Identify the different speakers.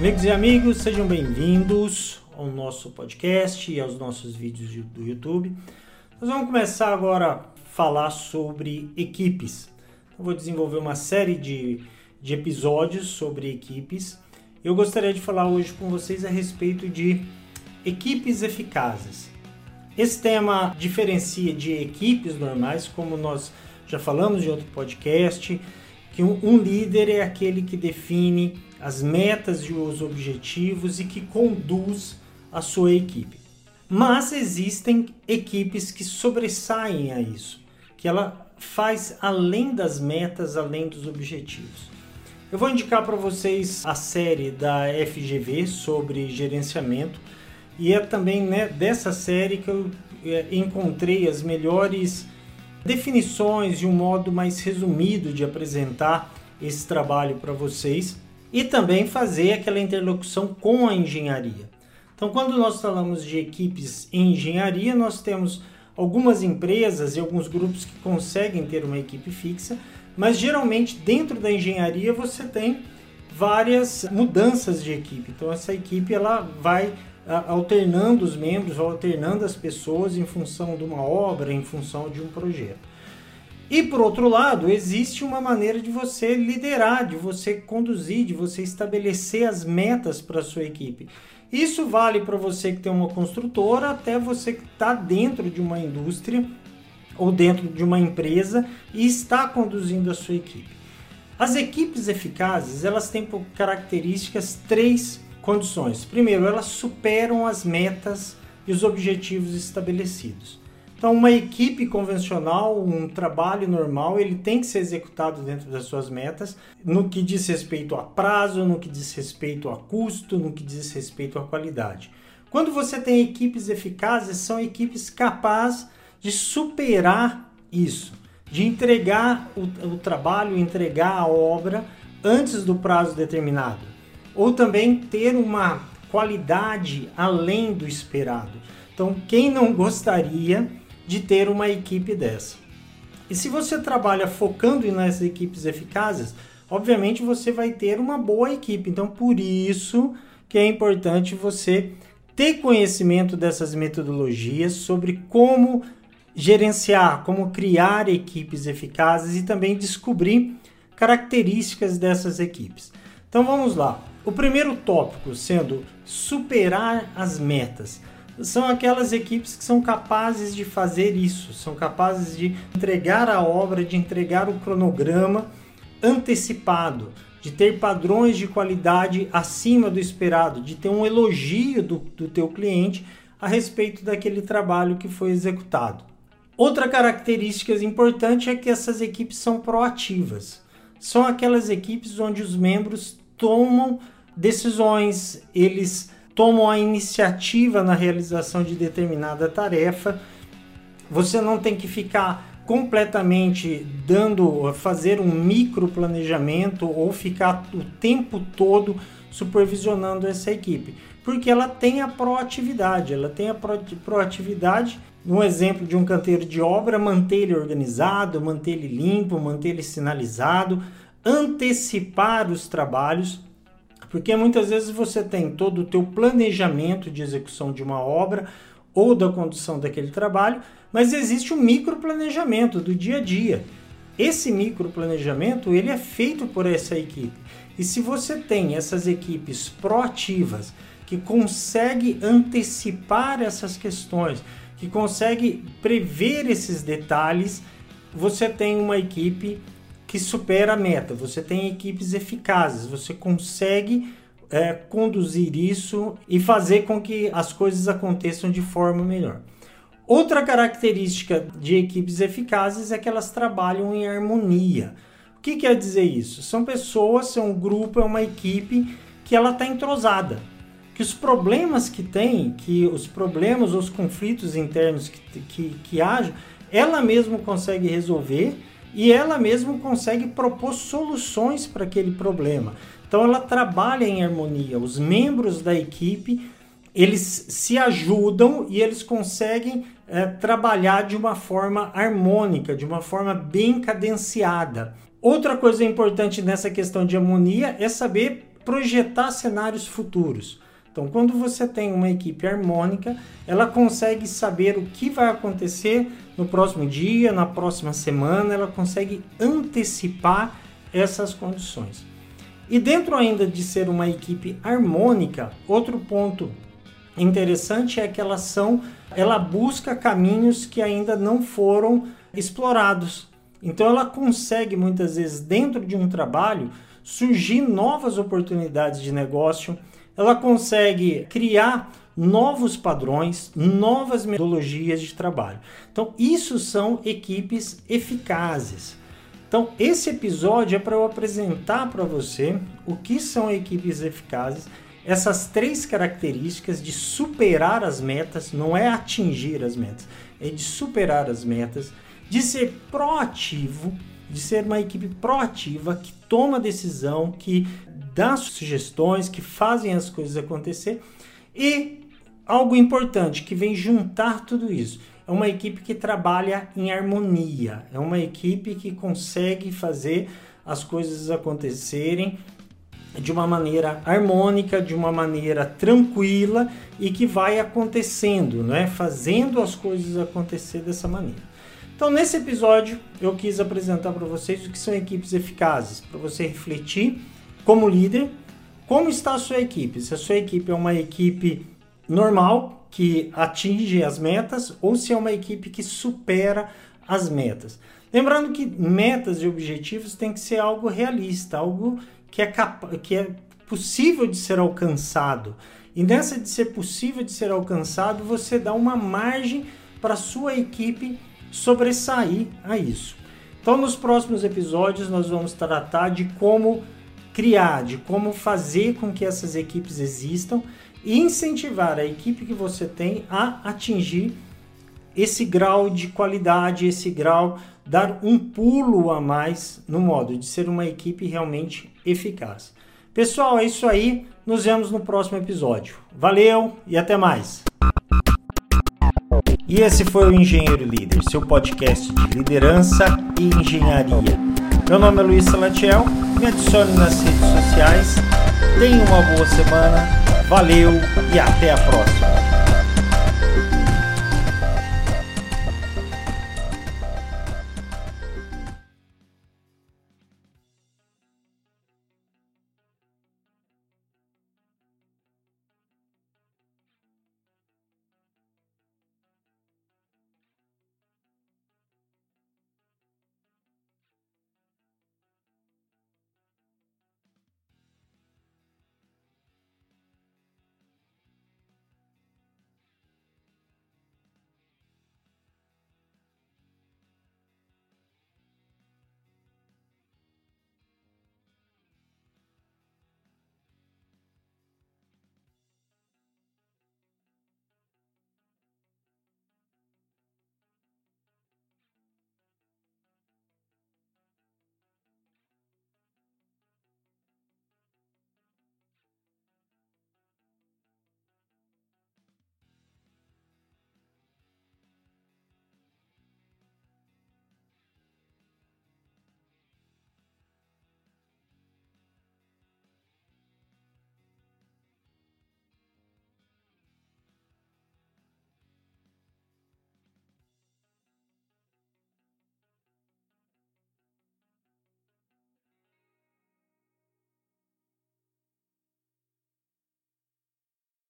Speaker 1: Amigos e amigos, sejam bem-vindos ao nosso podcast e aos nossos vídeos do YouTube. Nós vamos começar agora a falar sobre equipes. Eu vou desenvolver uma série de, de episódios sobre equipes. Eu gostaria de falar hoje com vocês a respeito de equipes eficazes. Esse tema diferencia de equipes normais, como nós já falamos em outro podcast, que um, um líder é aquele que define as metas e os objetivos e que conduz a sua equipe. Mas existem equipes que sobressaem a isso, que ela faz além das metas, além dos objetivos. Eu vou indicar para vocês a série da FGV sobre gerenciamento e é também né, dessa série que eu é, encontrei as melhores definições e um modo mais resumido de apresentar esse trabalho para vocês e também fazer aquela interlocução com a engenharia. Então, quando nós falamos de equipes em engenharia, nós temos algumas empresas e alguns grupos que conseguem ter uma equipe fixa, mas geralmente dentro da engenharia você tem várias mudanças de equipe. Então, essa equipe ela vai alternando os membros, alternando as pessoas em função de uma obra, em função de um projeto. E por outro lado, existe uma maneira de você liderar, de você conduzir, de você estabelecer as metas para a sua equipe. Isso vale para você que tem uma construtora, até você que está dentro de uma indústria ou dentro de uma empresa e está conduzindo a sua equipe. As equipes eficazes, elas têm por características três condições. Primeiro, elas superam as metas e os objetivos estabelecidos. Então, uma equipe convencional, um trabalho normal, ele tem que ser executado dentro das suas metas, no que diz respeito a prazo, no que diz respeito a custo, no que diz respeito à qualidade. Quando você tem equipes eficazes, são equipes capazes de superar isso, de entregar o, o trabalho, entregar a obra antes do prazo determinado ou também ter uma qualidade além do esperado. Então, quem não gostaria de ter uma equipe dessa? E se você trabalha focando nas equipes eficazes, obviamente você vai ter uma boa equipe. Então, por isso que é importante você ter conhecimento dessas metodologias sobre como gerenciar, como criar equipes eficazes e também descobrir características dessas equipes. Então vamos lá. O primeiro tópico sendo superar as metas. São aquelas equipes que são capazes de fazer isso, são capazes de entregar a obra, de entregar o cronograma antecipado, de ter padrões de qualidade acima do esperado, de ter um elogio do, do teu cliente a respeito daquele trabalho que foi executado. Outra característica importante é que essas equipes são proativas. São aquelas equipes onde os membros tomam decisões, eles tomam a iniciativa na realização de determinada tarefa. Você não tem que ficar completamente dando, fazer um micro planejamento ou ficar o tempo todo supervisionando essa equipe, porque ela tem a proatividade, ela tem a proatividade. Um exemplo de um canteiro de obra, manter ele organizado, manter ele limpo, manter ele sinalizado, antecipar os trabalhos, porque muitas vezes você tem todo o teu planejamento de execução de uma obra ou da condução daquele trabalho, mas existe um microplanejamento do dia a dia. Esse microplanejamento ele é feito por essa equipe. E se você tem essas equipes proativas que consegue antecipar essas questões, que consegue prever esses detalhes, você tem uma equipe que supera a meta, você tem equipes eficazes, você consegue é, conduzir isso e fazer com que as coisas aconteçam de forma melhor. Outra característica de equipes eficazes é que elas trabalham em harmonia. O que quer dizer isso? São pessoas, são um grupo, é uma equipe que ela está entrosada. Que os problemas que tem, que os problemas, os conflitos internos que, que, que ela mesma consegue resolver e ela mesma consegue propor soluções para aquele problema. Então ela trabalha em harmonia. Os membros da equipe eles se ajudam e eles conseguem é, trabalhar de uma forma harmônica, de uma forma bem cadenciada. Outra coisa importante nessa questão de harmonia é saber projetar cenários futuros. Então, quando você tem uma equipe harmônica, ela consegue saber o que vai acontecer no próximo dia, na próxima semana, ela consegue antecipar essas condições. E dentro ainda de ser uma equipe harmônica, outro ponto interessante é que elas são, ela busca caminhos que ainda não foram explorados. Então ela consegue muitas vezes dentro de um trabalho surgir novas oportunidades de negócio, ela consegue criar novos padrões, novas metodologias de trabalho. Então, isso são equipes eficazes. Então, esse episódio é para eu apresentar para você o que são equipes eficazes, essas três características de superar as metas, não é atingir as metas, é de superar as metas, de ser proativo, de ser uma equipe proativa que toma decisão, que dá sugestões, que fazem as coisas acontecer e algo importante que vem juntar tudo isso. É uma equipe que trabalha em harmonia, é uma equipe que consegue fazer as coisas acontecerem de uma maneira harmônica, de uma maneira tranquila e que vai acontecendo, não é? Fazendo as coisas acontecer dessa maneira. Então, nesse episódio, eu quis apresentar para vocês o que são equipes eficazes, para você refletir como líder, como está a sua equipe. Se a sua equipe é uma equipe normal, que atinge as metas, ou se é uma equipe que supera as metas. Lembrando que metas e objetivos tem que ser algo realista, algo que é, que é possível de ser alcançado. E nessa de ser possível de ser alcançado, você dá uma margem para sua equipe sobressair a isso. Então, nos próximos episódios, nós vamos tratar de como criar, de como fazer com que essas equipes existam e incentivar a equipe que você tem a atingir esse grau de qualidade, esse grau, dar um pulo a mais no modo de ser uma equipe realmente eficaz. Pessoal, é isso aí. Nos vemos no próximo episódio. Valeu e até mais. E esse foi o Engenheiro Líder, seu podcast de liderança e engenharia. Meu nome é Luiz Salatiel, me adicione nas redes sociais. Tenha uma boa semana, valeu e até a próxima.